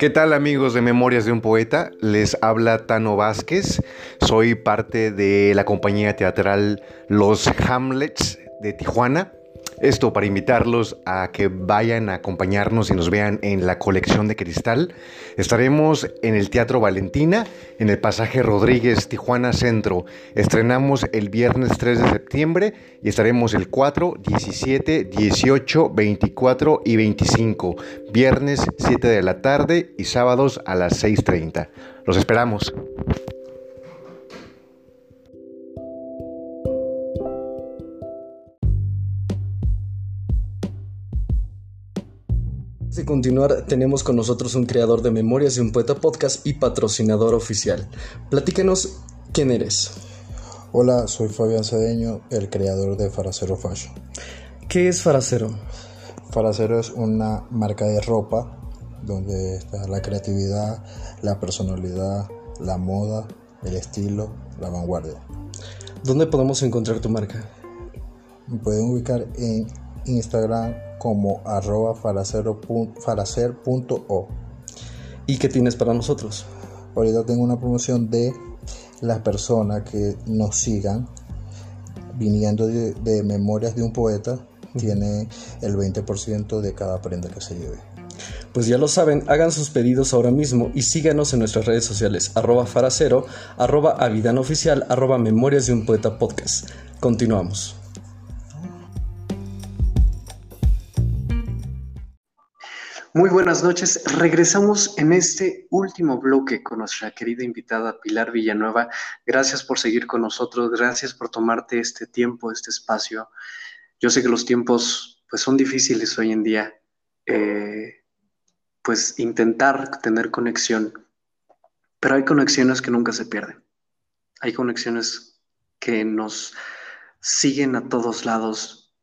¿Qué tal amigos de Memorias de un Poeta? Les habla Tano Vázquez, soy parte de la compañía teatral Los Hamlets de Tijuana. Esto para invitarlos a que vayan a acompañarnos y nos vean en la colección de cristal. Estaremos en el Teatro Valentina, en el pasaje Rodríguez, Tijuana Centro. Estrenamos el viernes 3 de septiembre y estaremos el 4, 17, 18, 24 y 25. Viernes 7 de la tarde y sábados a las 6.30. Los esperamos. De continuar, tenemos con nosotros un creador de Memorias de un Poeta Podcast y patrocinador oficial. Platícanos quién eres. Hola, soy Fabián Cedeño, el creador de Faracero Fashion. ¿Qué es Faracero? Faracero es una marca de ropa donde está la creatividad, la personalidad, la moda, el estilo, la vanguardia. ¿Dónde podemos encontrar tu marca? Me pueden ubicar en Instagram como arroba faracer.o. ¿Y qué tienes para nosotros? Ahorita tengo una promoción de las personas que nos sigan viniendo de, Memorias de un Poeta. Tiene el 20% de cada prenda que se lleve. Pues ya lo saben, hagan sus pedidos ahora mismo y síganos en nuestras redes sociales, arroba faracero, arroba avidanoficial, arroba memorias de un poeta podcast. Continuamos. Muy buenas noches. Regresamos en este último bloque con nuestra querida invitada Pilar Villanueva. Gracias por seguir con nosotros, gracias por tomarte este tiempo, este espacio. Yo sé que los tiempos pues son difíciles hoy en día. Eh, pues intentar tener conexión, pero hay conexiones que nunca se pierden. Hay conexiones que nos siguen a todos lados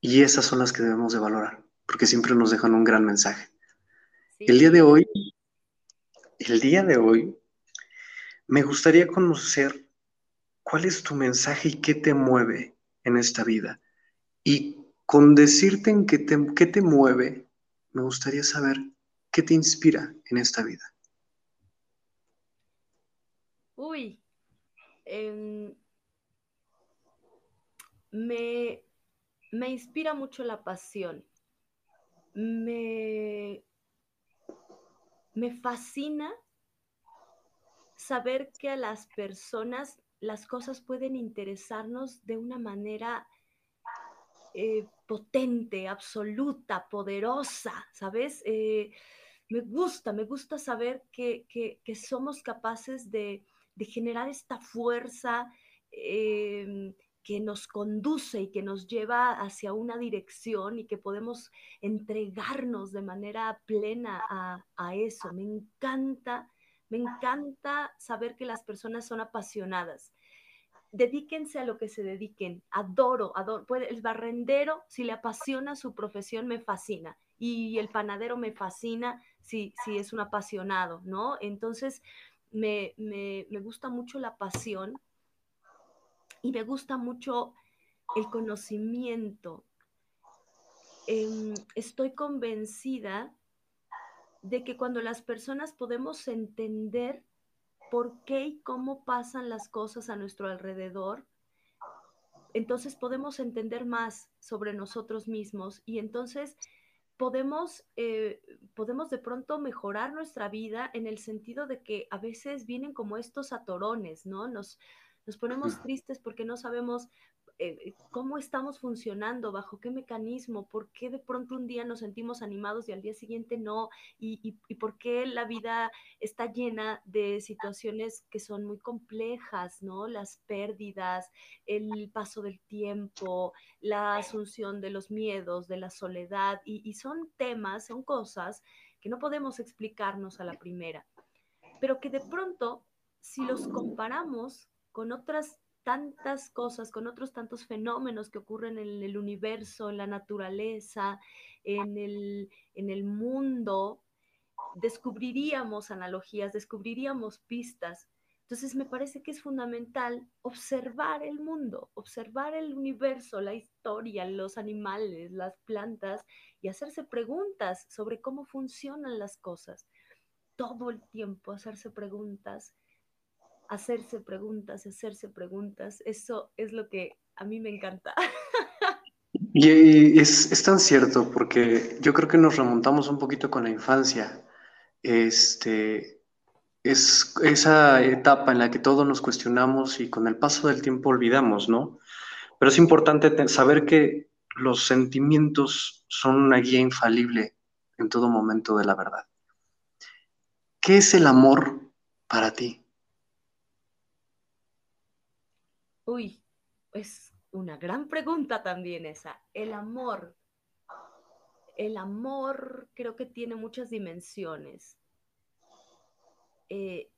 y esas son las que debemos de valorar, porque siempre nos dejan un gran mensaje. El día de hoy, el día de hoy, me gustaría conocer cuál es tu mensaje y qué te mueve en esta vida. Y con decirte en qué te, qué te mueve, me gustaría saber qué te inspira en esta vida. Uy, em, me, me inspira mucho la pasión. Me me fascina saber que a las personas las cosas pueden interesarnos de una manera eh, potente, absoluta, poderosa, ¿sabes? Eh, me gusta, me gusta saber que, somos capaces de, generar esta fuerza em, que nos conduce y que nos lleva hacia una dirección y que podemos entregarnos de manera plena a, eso. Me encanta, me encanta saber que las personas son apasionadas. Dedíquense a lo que se dediquen. Adoro, adoro. el barrendero, si le apasiona su profesión, me fascina. Y el panadero me fascina si, si es un apasionado, ¿no? Entonces, me, me, me gusta mucho la pasión y me gusta mucho el conocimiento. Em, estoy convencida de que cuando las personas podemos entender por qué y cómo pasan las cosas a nuestro alrededor, entonces podemos entender más sobre nosotros mismos y entonces podemos, eh, podemos de pronto mejorar nuestra vida en el sentido de que a veces vienen como estos atorones, ¿no? Nos, nos ponemos tristes porque no sabemos eh, cómo estamos funcionando, bajo qué mecanismo, por qué de pronto un día nos sentimos animados y al día siguiente no, y, y, por qué la vida está llena de situaciones que son muy complejas, ¿no? Las pérdidas, el paso del tiempo, la asunción de los miedos, de la soledad, y, y son temas, son cosas que no podemos explicarnos a la primera, pero que de pronto, si los comparamos con otras tantas cosas, con otros tantos fenómenos que ocurren en el universo, en la naturaleza, en el, en el mundo, descubriríamos analogías, descubriríamos pistas. Entonces me parece que es fundamental observar el mundo, observar el universo, la historia, los animales, las plantas y hacerse preguntas sobre cómo funcionan las cosas. todo el tiempo hacerse preguntas, hacerse preguntas, hacerse preguntas. Eso es lo que a mí me encanta. Y es, es, tan cierto porque yo creo que nos remontamos un poquito con la infancia. Este, es esa etapa en la que todos nos cuestionamos y con el paso del tiempo olvidamos, ¿no? Pero es importante saber que los sentimientos son una guía infalible en todo momento de la verdad. ¿Qué es el amor para ti? Uy, es una gran pregunta también esa. El amor. El amor creo que tiene muchas dimensiones. Eh,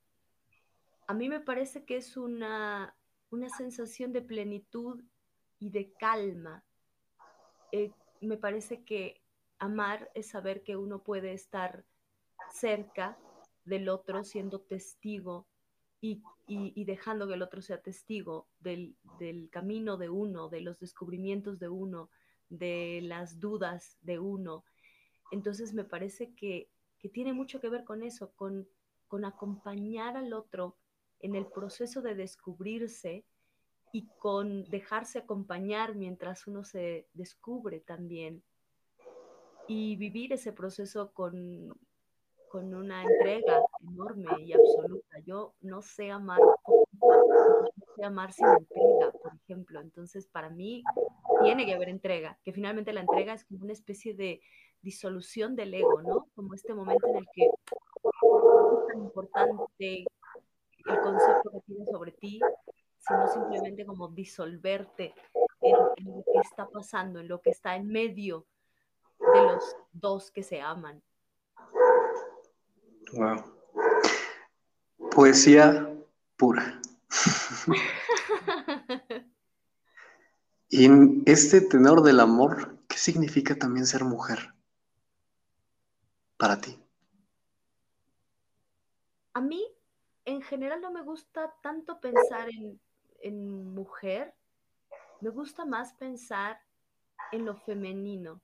a mí me parece que es una, una sensación de plenitud y de calma. Eh, me parece que amar es saber que uno puede estar cerca del otro siendo testigo y, dejando que el otro sea testigo del, camino de uno, de los descubrimientos de uno, de las dudas de uno. Entonces me parece que, tiene mucho que ver con eso, con, acompañar al otro en el proceso de descubrirse y con dejarse acompañar mientras uno se descubre también y vivir ese proceso con, con una entrega enorme y absoluta. Yo no sé amar, no sé amar sin entrega, por ejemplo. Entonces, para mí tiene que haber entrega, que finalmente la entrega es como una especie de disolución del ego, ¿no? Como este momento en el que es tan importante el concepto que tienes sobre ti, sino simplemente como disolverte en, en lo que está pasando, en lo que está en medio de los dos que se aman. Wow. Poesía pura. y en este tenor del amor, ¿qué significa también ser mujer para ti? A mí, en general, no me gusta tanto pensar en, en mujer, me gusta más pensar en lo femenino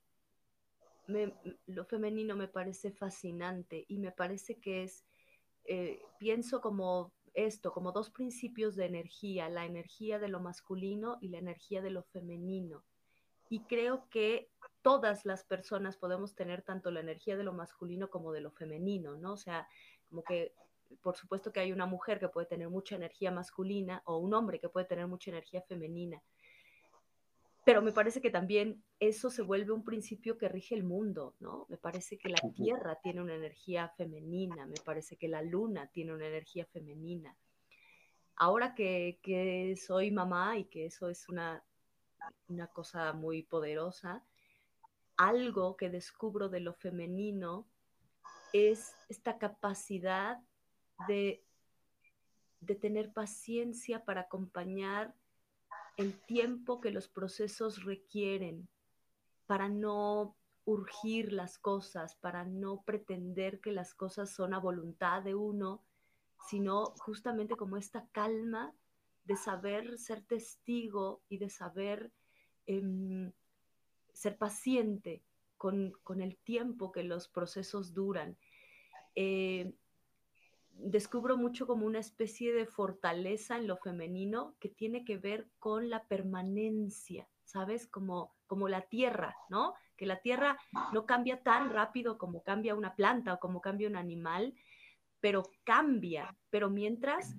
lo femenino me parece fascinante y me parece que es, eh, pienso como esto, como dos principios de energía, la energía de lo masculino y la energía de lo femenino. Y creo que todas las personas podemos tener tanto la energía de lo masculino como de lo femenino, ¿no? O sea, como que por supuesto que hay una mujer que puede tener mucha energía masculina o un hombre que puede tener mucha energía femenina, pero me parece que también eso se vuelve un principio que rige el mundo, ¿no? Me parece que la Tierra tiene una energía femenina, me parece que la Luna tiene una energía femenina. Ahora que, que soy mamá y que eso es una, una cosa muy poderosa, algo que descubro de lo femenino es esta capacidad de, de tener paciencia para acompañar el tiempo que los procesos requieren para no urgir las cosas, para no pretender que las cosas son a voluntad de uno, sino justamente como esta calma de saber ser testigo y de saber em, ser paciente con, el tiempo que los procesos duran. Eh, descubro mucho como una especie de fortaleza en lo femenino que tiene que ver con la permanencia, ¿sabes? Como, como la tierra, ¿no? Que la tierra no cambia tan rápido como cambia una planta o como cambia un animal, pero cambia, pero mientras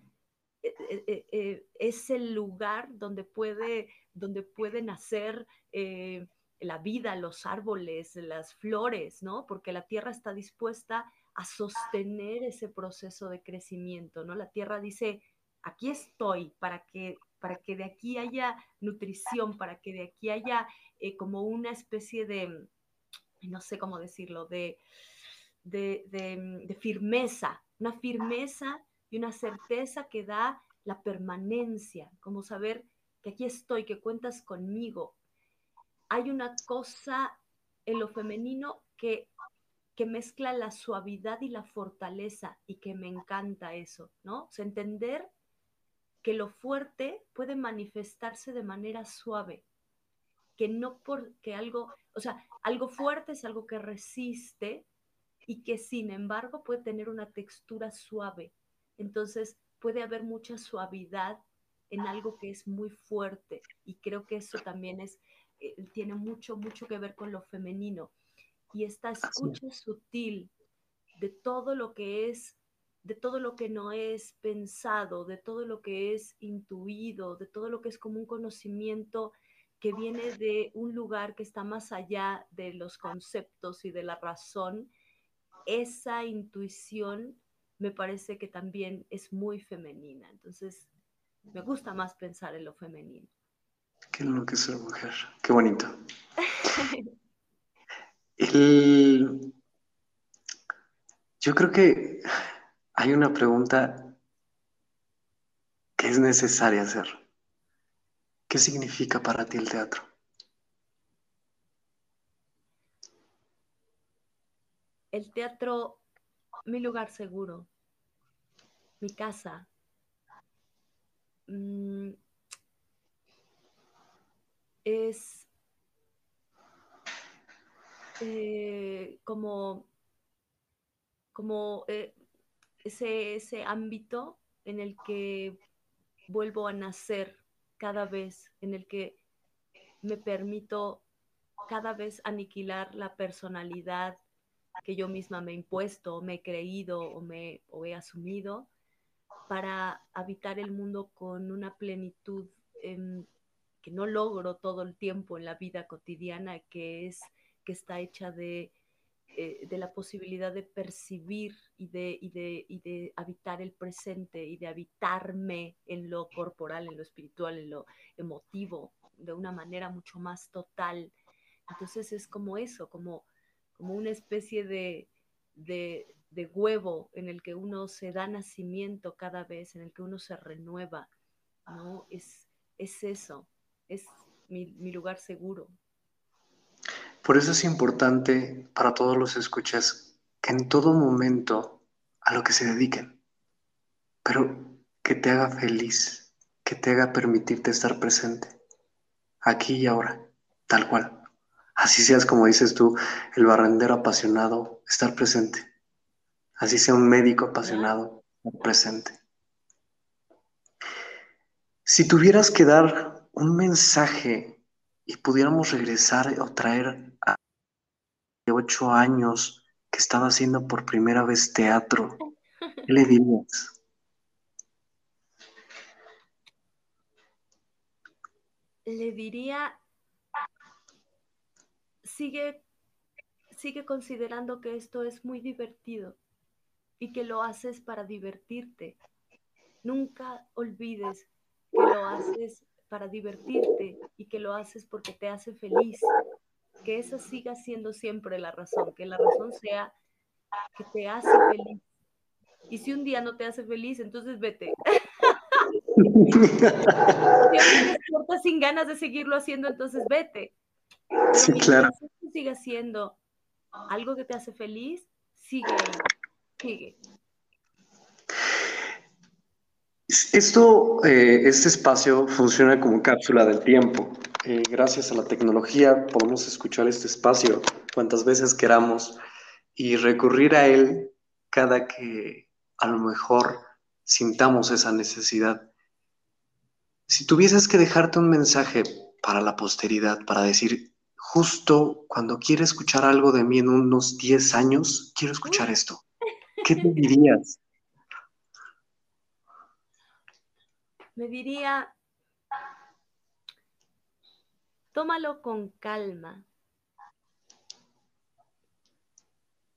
eh, eh, eh, es el lugar donde puede, donde puede nacer la vida, los árboles, las flores, ¿no? Porque la tierra está dispuesta a sostener ese proceso de crecimiento, ¿no? La tierra dice, aquí estoy para que, para que de aquí haya nutrición, para que de aquí haya eh, como una especie de, no sé cómo decirlo, de, de, de firmeza, una firmeza y una certeza que da la permanencia, como saber que aquí estoy, que cuentas conmigo. Hay una cosa en lo femenino que que mezcla la suavidad y la fortaleza y que me encanta eso, ¿no? O sea, entender que lo fuerte puede manifestarse de manera suave, que no porque algo, o sea, algo fuerte es algo que resiste y que sin embargo puede tener una textura suave. Entonces puede haber mucha suavidad en algo que es muy fuerte y creo que eso también es, eh, tiene mucho, mucho que ver con lo femenino. Y esta escucha sutil de todo lo que es, de todo lo que no es pensado, de todo lo que es intuido, de todo lo que es como un conocimiento que viene de un lugar que está más allá de los conceptos y de la razón, esa intuición me parece que también es muy femenina. Entonces, me gusta más pensar en lo femenino. Qué lo que es ser mujer. Qué bonito. Yo creo que hay una pregunta que es necesaria hacer. ¿Qué significa para ti el teatro? El teatro, mi lugar seguro, mi casa. Mm, es eh, como, como eh, ese, ese ámbito en el que vuelvo a nacer cada vez en el que me permito cada vez aniquilar la personalidad que yo misma me he impuesto, me he creído o, me, he asumido para habitar el mundo con una plenitud que no logro todo el tiempo en la vida cotidiana, que es que está hecha de eh, de la posibilidad de percibir y de, y, de, y de habitar el presente y de habitarme en lo corporal, en lo espiritual, en lo emotivo, de una manera mucho más total. Entonces es como eso, como, como una especie de, de, de huevo en el que uno se da nacimiento cada vez, en el que uno se renueva, ¿no? Es, es eso, es mi, mi lugar seguro, por eso es importante para todos los escuchas que en todo momento a lo que se dediquen, pero que te haga feliz, que te haga permitirte estar presente, aquí y ahora, tal cual. Así seas, como dices tú, el barrendero apasionado, estar presente. Así sea un médico apasionado, estar presente. Si tuvieras que dar un mensaje y pudiéramos regresar o traer a ocho años que estaba haciendo por primera vez teatro, ¿qué le dirías? Le diría, sigue, sigue considerando que esto es muy divertido y que lo haces para divertirte. Nunca olvides que lo haces para divertirte y que lo haces porque te hace feliz. Que esa siga siendo siempre la razón, que la razón sea que te hace feliz. Y si un día no te hace feliz, entonces vete. si estás sin ganas de seguirlo haciendo, entonces vete. Pero sí, claro. sigue siendo algo que te hace feliz, sigue sigue. Esto, eh, este espacio funciona como cápsula del tiempo. Eh, gracias a la tecnología podemos escuchar este espacio cuantas veces queramos y recurrir a él cada que a lo mejor sintamos esa necesidad. Si tuvieses que dejarte un mensaje para la posteridad, para decir, justo cuando quiero escuchar algo de mí en unos 10 años, quiero escuchar esto, ¿qué te dirías? Me diría, tómalo con calma.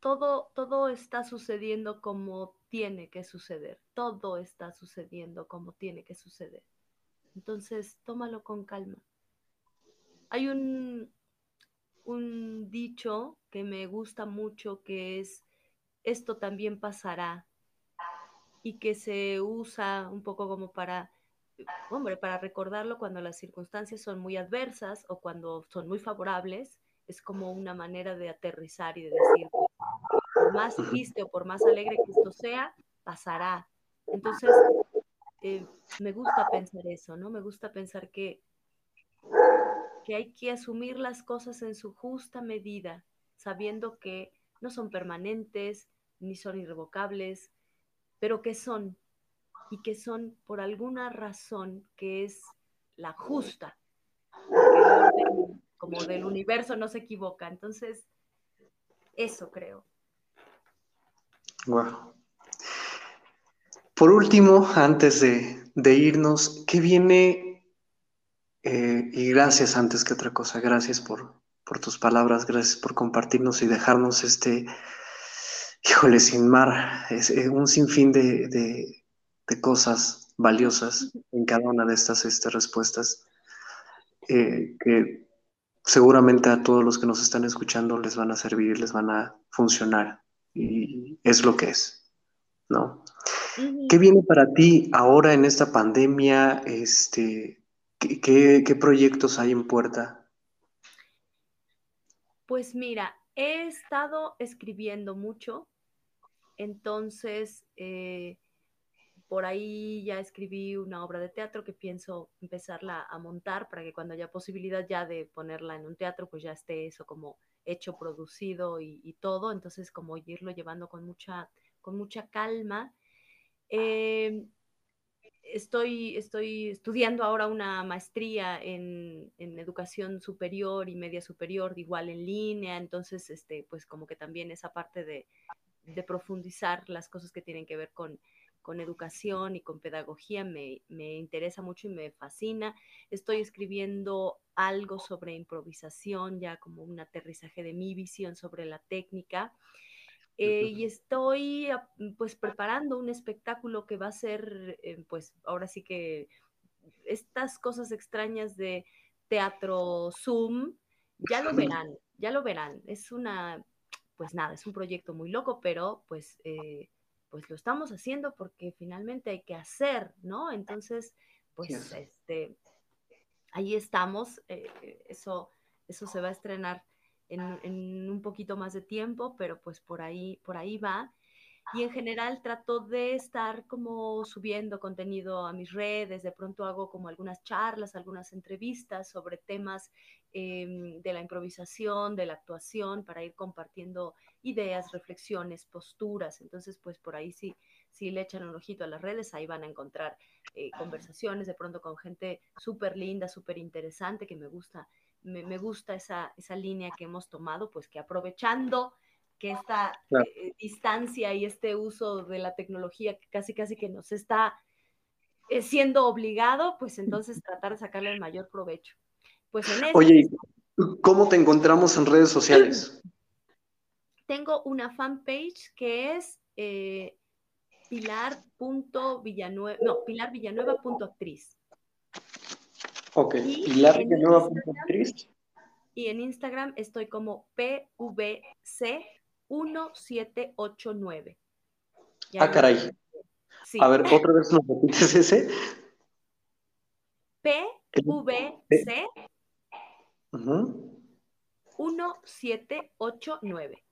Todo, todo está sucediendo como tiene que suceder. Todo está sucediendo como tiene que suceder. Entonces, tómalo con calma. Hay un, un dicho que me gusta mucho que es, esto también pasará, y que se usa un poco como para hombre, para recordarlo cuando las circunstancias son muy adversas o cuando son muy favorables, es como una manera de aterrizar y de decir, por más triste o por más alegre que esto sea, pasará. Entonces, eh, me gusta pensar eso, ¿no? Me gusta pensar que, que hay que asumir las cosas en su justa medida, sabiendo que no son permanentes ni son irrevocables, pero que son y que son por alguna razón que es la justa, como del universo no se equivoca. Entonces, eso creo. Wow. Por último, antes de, irnos, ¿qué viene? Eh, y gracias antes que otra cosa, gracias por, por tus palabras, gracias por compartirnos y dejarnos este, híjole, sin mar, es, eh, un sinfín de, de, cosas valiosas en cada una de estas este, respuestas eh, que seguramente a todos los que nos están escuchando les van a servir, les van a funcionar y es lo que es, ¿no? ¿Qué viene para ti ahora en esta pandemia? Este, ¿qué, qué proyectos hay en puerta? Pues mira, he estado escribiendo mucho, entonces eh, por ahí ya escribí una obra de teatro que pienso empezarla a montar para que cuando haya posibilidad ya de ponerla en un teatro, pues ya esté eso como hecho, producido y, todo, entonces como irlo llevando con mucha, con mucha calma. Eh, estoy, estoy estudiando ahora una maestría en, educación superior y media superior, igual en línea, entonces, este, pues como que también esa parte de, profundizar las cosas que tienen que ver con, educación y con pedagogía me, me, interesa mucho y me fascina. Estoy escribiendo algo sobre improvisación, ya como un aterrizaje de mi visión sobre la técnica. Eh, y estoy pues preparando un espectáculo que va a ser eh, pues ahora sí que estas cosas extrañas de teatro Zoom, ya lo verán, ya lo verán. Es una, pues nada, es un proyecto muy loco, pero pues, eh, pues lo estamos haciendo porque finalmente hay que hacer, ¿no? Entonces, pues este, ahí estamos, eso, eso se va a estrenar en, un poquito más de tiempo, pero pues por ahí, por ahí va. Y en general trato de estar como subiendo contenido a mis redes, de pronto hago como algunas charlas, algunas entrevistas sobre temas em, de la improvisación, de la actuación, para ir compartiendo ideas, reflexiones, posturas. Entonces, pues por ahí sí, si le echan un ojito a las redes, ahí van a encontrar eh, conversaciones de pronto con gente súper linda, súper interesante, que me gusta me, gusta esa, esa, línea que hemos tomado, pues que aprovechando que esta eh, distancia y este uso de la tecnología que casi casi que nos está eh, siendo obligado, pues entonces tratar de sacarle el mayor provecho. Pues en Oye, ¿cómo te encontramos en redes sociales? Tengo una fanpage que es eh, pilar.villanueva, no, pilarvillanueva.actriz. Ok, Pilar Actriz. Y en Instagram estoy como PVC1789. Ah, caray. A ver, otra vez nos repites ese. PVC 1789.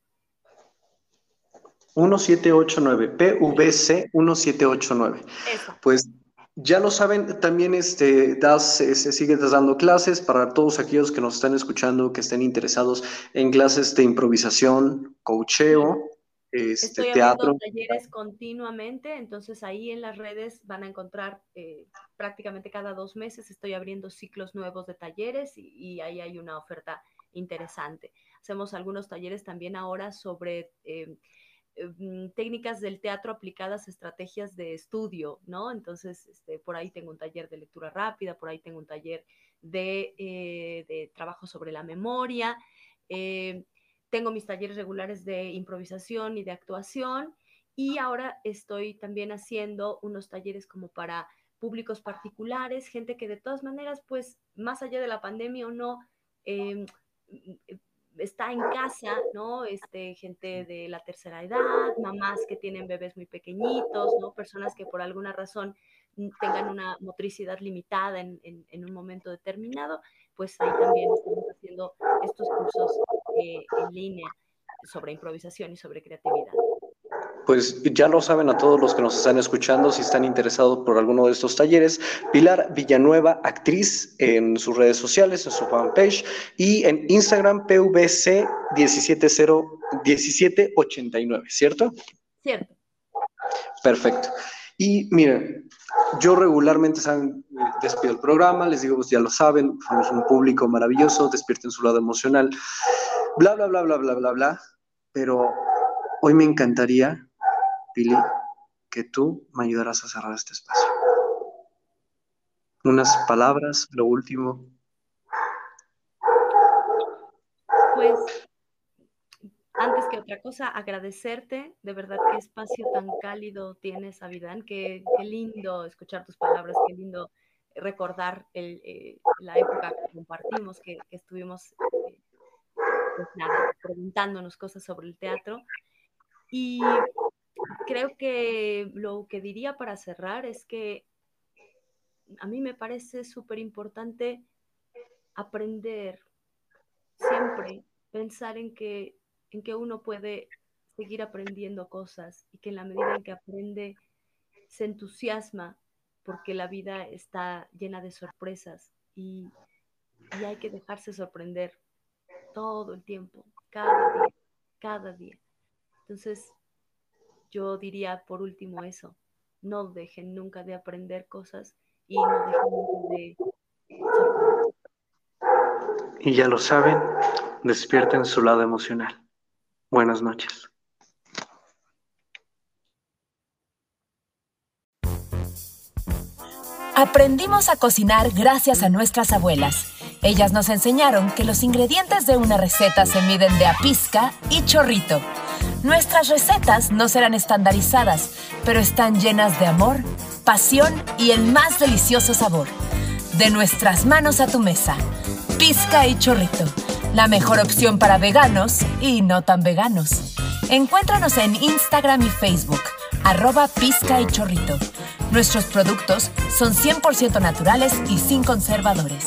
1789, PVC 1789. Eso. Pues ya lo saben, también este, das, se, sigue dando clases para todos aquellos que nos están escuchando, que estén interesados en clases de improvisación, coacheo, este, Estoy teatro. talleres continuamente, entonces ahí en las redes van a encontrar eh, prácticamente cada dos meses estoy abriendo ciclos nuevos de talleres y, ahí hay una oferta interesante. Hacemos algunos talleres también ahora sobre... Eh, técnicas del teatro aplicadas estrategias de estudio, ¿no? Entonces, este, por ahí tengo un taller de lectura rápida, por ahí tengo un taller de, eh, trabajo sobre la memoria, eh, tengo mis talleres regulares de improvisación y de actuación y ahora estoy también haciendo unos talleres como para públicos particulares, gente que de todas maneras, pues, más allá de la pandemia o no, em, está en casa, ¿no? Este, gente de la tercera edad, mamás que tienen bebés muy pequeñitos, ¿no? Personas que por alguna razón tengan una motricidad limitada en, un momento determinado, pues ahí también estamos haciendo estos cursos eh, en línea sobre improvisación y sobre creatividad. Pues ya lo saben a todos los que nos están escuchando, si están interesados por alguno de estos talleres, Pilar Villanueva, actriz en sus redes sociales, en su fanpage y en Instagram PVC170 1789, ¿cierto? Cierto. Perfecto. Y miren, yo regularmente saben, despido el programa, les digo, pues ya lo saben, somos un público maravilloso, despierten su lado emocional, bla, bla, bla, bla, bla, bla, bla. Pero hoy me encantaría, Pili, que tú me ayudaras a cerrar este espacio. Unas palabras, lo último. Pues antes que otra cosa, agradecerte, de verdad, qué espacio tan cálido tienes, Avidán, qué, qué lindo escuchar tus palabras, qué lindo recordar el, eh, la época que compartimos, que, que estuvimos eh, pues preguntándonos cosas sobre el teatro. Y creo que lo que diría para cerrar es que a mí me parece súper importante aprender siempre, pensar en que en que uno puede seguir aprendiendo cosas y que en la medida en que aprende se entusiasma porque la vida está llena de sorpresas y, y hay que dejarse sorprender todo el tiempo, cada día, cada día. Entonces, yo diría por último eso, no dejen nunca de aprender cosas y no dejen nunca de... Y ya lo saben, despierten su lado emocional. Buenas noches. Aprendimos a cocinar gracias a nuestras abuelas. Ellas nos enseñaron que los ingredientes de una receta se miden de a pizca y chorrito. Nuestras recetas no serán estandarizadas, pero están llenas de amor, pasión y el más delicioso sabor. De nuestras manos a tu mesa. Pizca y chorrito la mejor opción para veganos y no tan veganos. Encuéntranos en Instagram y Facebook, arroba pizca y chorrito. Nuestros productos son 100% naturales y sin conservadores.